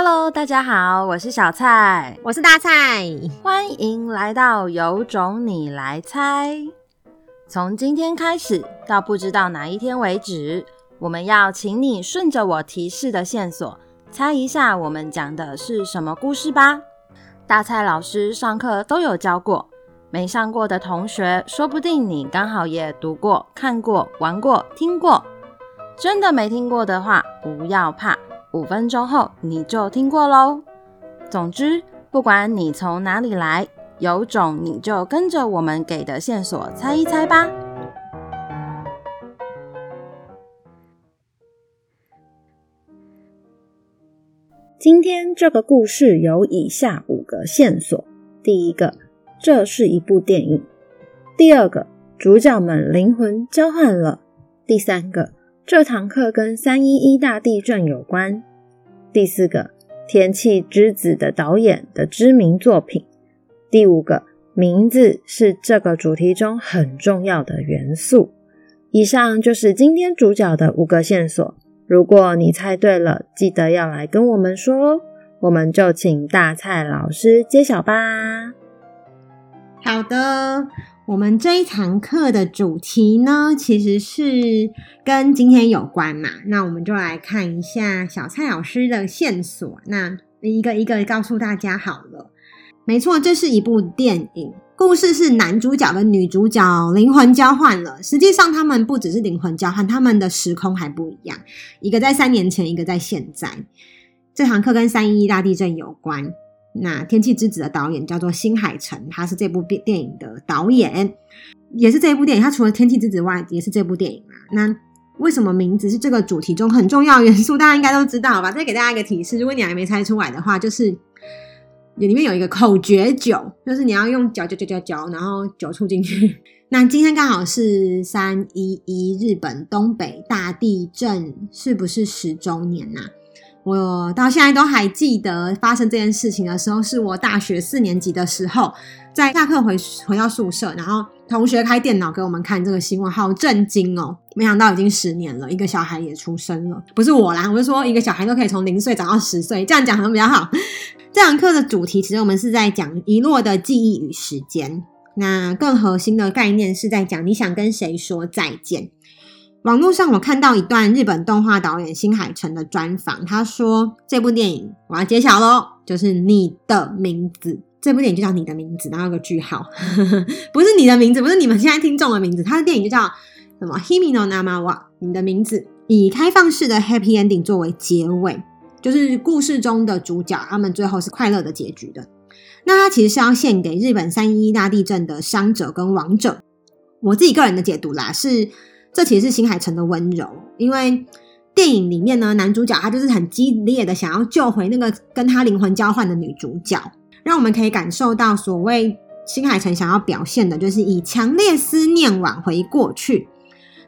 Hello，大家好，我是小蔡，我是大蔡，欢迎来到有种你来猜。从今天开始到不知道哪一天为止，我们要请你顺着我提示的线索，猜一下我们讲的是什么故事吧。大蔡老师上课都有教过，没上过的同学，说不定你刚好也读过、看过、玩过、听过。真的没听过的话，不要怕。五分钟后你就听过喽。总之，不管你从哪里来，有种你就跟着我们给的线索猜一猜吧。今天这个故事有以下五个线索：第一个，这是一部电影；第二个，主角们灵魂交换了；第三个。这堂课跟三一一大地震有关。第四个，《天气之子》的导演的知名作品。第五个，名字是这个主题中很重要的元素。以上就是今天主角的五个线索。如果你猜对了，记得要来跟我们说哦。我们就请大蔡老师揭晓吧。好的。我们这一堂课的主题呢，其实是跟今天有关嘛。那我们就来看一下小蔡老师的线索。那一个一个告诉大家好了。没错，这是一部电影，故事是男主角跟女主角灵魂交换了。实际上，他们不只是灵魂交换，他们的时空还不一样。一个在三年前，一个在现在。这堂课跟三一一大地震有关。那《天气之子》的导演叫做新海诚，他是这部电电影的导演，也是这部电影。他除了《天气之子》外，也是这部电影啊。那为什么名字是这个主题中很重要元素？大家应该都知道吧？再给大家一个提示，如果你还没猜出来的话，就是里面有一个口诀酒，就是你要用嚼嚼嚼嚼嚼，然后酒促进去。那今天刚好是三一一日本东北大地震，是不是十周年呐、我到现在都还记得发生这件事情的时候，是我大学四年级的时候，在下课回回到宿舍，然后同学开电脑给我们看这个新闻，好震惊哦！没想到已经十年了，一个小孩也出生了，不是我啦，我是说一个小孩都可以从零岁长到十岁，这样讲可能比较好。这堂课的主题其实我们是在讲遗落的记忆与时间，那更核心的概念是在讲你想跟谁说再见。网络上我看到一段日本动画导演新海诚的专访，他说这部电影我要揭晓喽，就是你的名字。这部电影就叫你的名字，然后有个句号，不是你的名字，不是你们现在听众的名字，他的电影就叫什么 Himi no Nama wa 你的名字，以开放式的 Happy Ending 作为结尾，就是故事中的主角他们最后是快乐的结局的。那他其实是要献给日本三一一大地震的伤者跟亡者。我自己个人的解读啦是。这其实是新海诚的温柔，因为电影里面呢，男主角他就是很激烈的想要救回那个跟他灵魂交换的女主角，让我们可以感受到所谓新海诚想要表现的，就是以强烈思念挽回过去，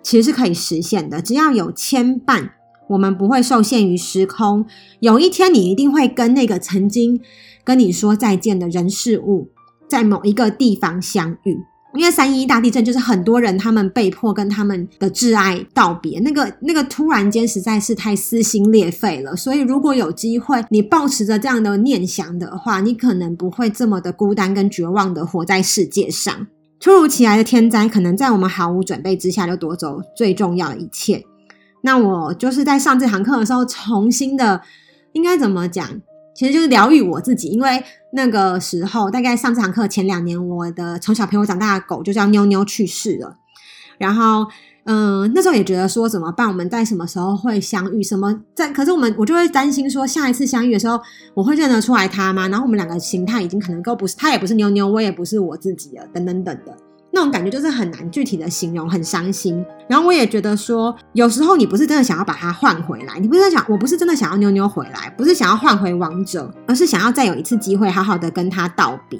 其实是可以实现的，只要有牵绊，我们不会受限于时空，有一天你一定会跟那个曾经跟你说再见的人事物，在某一个地方相遇。因为三一一大地震，就是很多人他们被迫跟他们的挚爱道别，那个那个突然间实在是太撕心裂肺了。所以如果有机会，你抱持着这样的念想的话，你可能不会这么的孤单跟绝望的活在世界上。突如其来的天灾，可能在我们毫无准备之下就夺走最重要的一切。那我就是在上这堂课的时候，重新的应该怎么讲？其实就是疗愈我自己，因为那个时候大概上这堂课前两年，我的从小陪我长大的狗就叫妞妞去世了。然后，嗯、那时候也觉得说怎么办？我们在什么时候会相遇？什么在？可是我们我就会担心说，下一次相遇的时候，我会认得出来它吗？然后我们两个形态已经可能都不是，它也不是妞妞，我也不是我自己了，等等等的。那种感觉就是很难具体的形容，很伤心。然后我也觉得说，有时候你不是真的想要把它换回来，你不是在想，我不是真的想要妞妞回来，不是想要换回王者，而是想要再有一次机会，好好的跟他道别。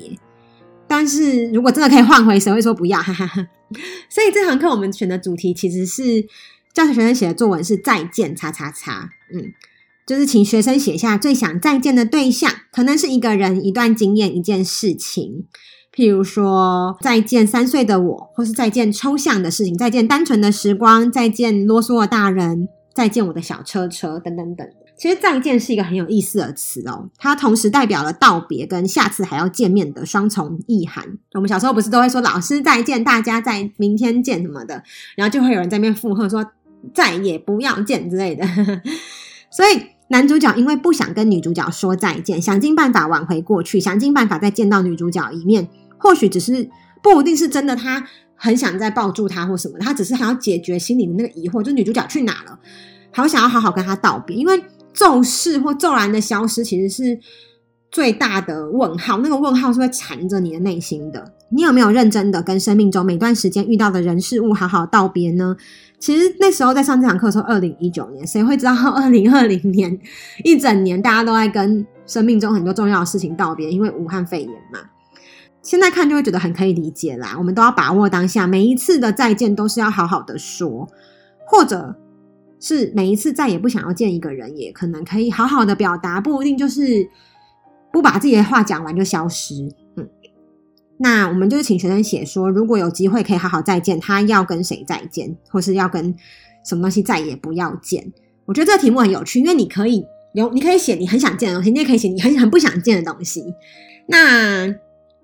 但是如果真的可以换回，谁会说不要？哈哈哈。所以这堂课我们选的主题其实是教学学生写的作文是再见叉叉叉，嗯，就是请学生写下最想再见的对象，可能是一个人、一段经验、一件事情。譬如说，再见三岁的我，或是再见抽象的事情，再见单纯的时光，再见啰嗦的大人，再见我的小车车，等等等。其实再见是一个很有意思的词哦，它同时代表了道别跟下次还要见面的双重意涵。我们小时候不是都会说老师再见，大家在明天见什么的，然后就会有人在那边附和说再也不要见之类的。所以男主角因为不想跟女主角说再见，想尽办法挽回过去，想尽办法再见到女主角一面。或许只是不一定是真的，他很想再抱住她或什么，他只是还要解决心里的那个疑惑，就女主角去哪了，好想要好好跟她道别，因为。骤逝或骤然的消失，其实是最大的问号。那个问号是会缠着你的内心的。你有没有认真的跟生命中每段时间遇到的人事物好好道别呢？其实那时候在上这堂课的时候，二零一九年，谁会知道 二零二零年一整年大家都在跟生命中很多重要的事情道别？因为武汉肺炎嘛。现在看就会觉得很可以理解啦。我们都要把握当下，每一次的再见都是要好好的说，或者。是每一次再也不想要见一个人，也可能可以好好的表达，不一定就是不把自己的话讲完就消失。那我们就是请学生写说，如果有机会可以好好再见，他要跟谁再见，或是要跟什么东西再也不要见。我觉得这个题目很有趣，因为你可以有，你可以写你很想见的东西，你也可以写你很很不想见的东西。那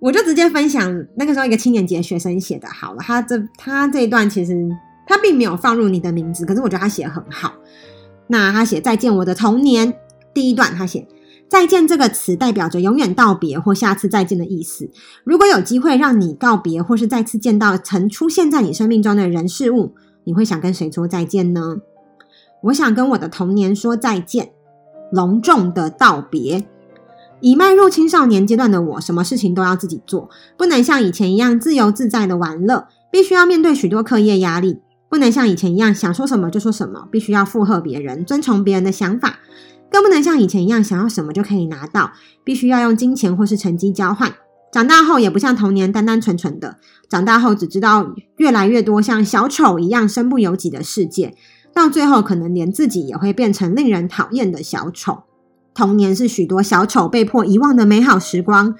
我就直接分享那个时候一个七年级的学生写的好了，他这他这一段其实。他并没有放入你的名字，可是我觉得他写得很好。那他写“再见，我的童年”，第一段他写“再见”这个词代表着永远道别或下次再见的意思。如果有机会让你告别或是再次见到曾出现在你生命中的人事物，你会想跟谁说再见呢？我想跟我的童年说再见，隆重的道别。已迈入青少年阶段的我，什么事情都要自己做，不能像以前一样自由自在的玩乐，必须要面对许多课业压力。不能像以前一样想说什么就说什么，必须要附和别人，遵从别人的想法；更不能像以前一样想要什么就可以拿到，必须要用金钱或是成绩交换。长大后也不像童年单单纯纯的，长大后只知道越来越多像小丑一样身不由己的世界，到最后可能连自己也会变成令人讨厌的小丑。童年是许多小丑被迫遗忘的美好时光。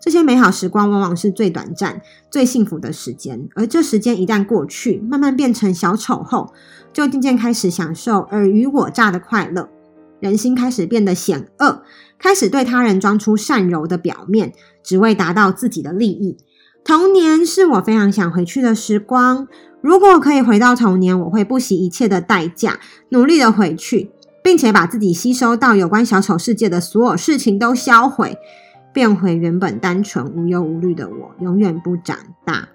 这些美好时光往往是最短暂、最幸福的时间，而这时间一旦过去，慢慢变成小丑后，就渐渐开始享受尔虞我诈的快乐，人心开始变得险恶，开始对他人装出善柔的表面，只为达到自己的利益。童年是我非常想回去的时光，如果可以回到童年，我会不惜一切的代价，努力的回去，并且把自己吸收到有关小丑世界的所有事情都销毁。变回原本单纯无忧无虑的我，永远不长大。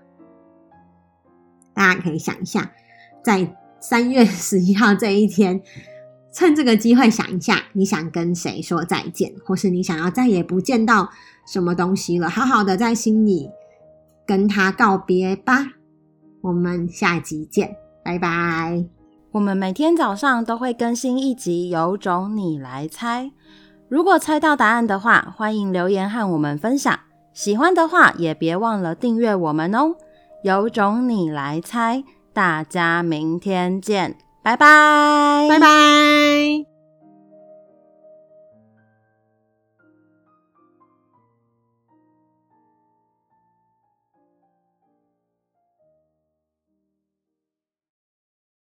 大家可以想一下，在三月十一号这一天，趁这个机会想一下，你想跟谁说再见，或是你想要再也不见到什么东西了，好好的在心里跟他告别吧。我们下集见，拜拜。我们每天早上都会更新一集，有种你来猜。如果猜到答案的话，欢迎留言和我们分享。喜欢的话，也别忘了订阅我们哦。有种你来猜，大家明天见，拜拜，拜拜。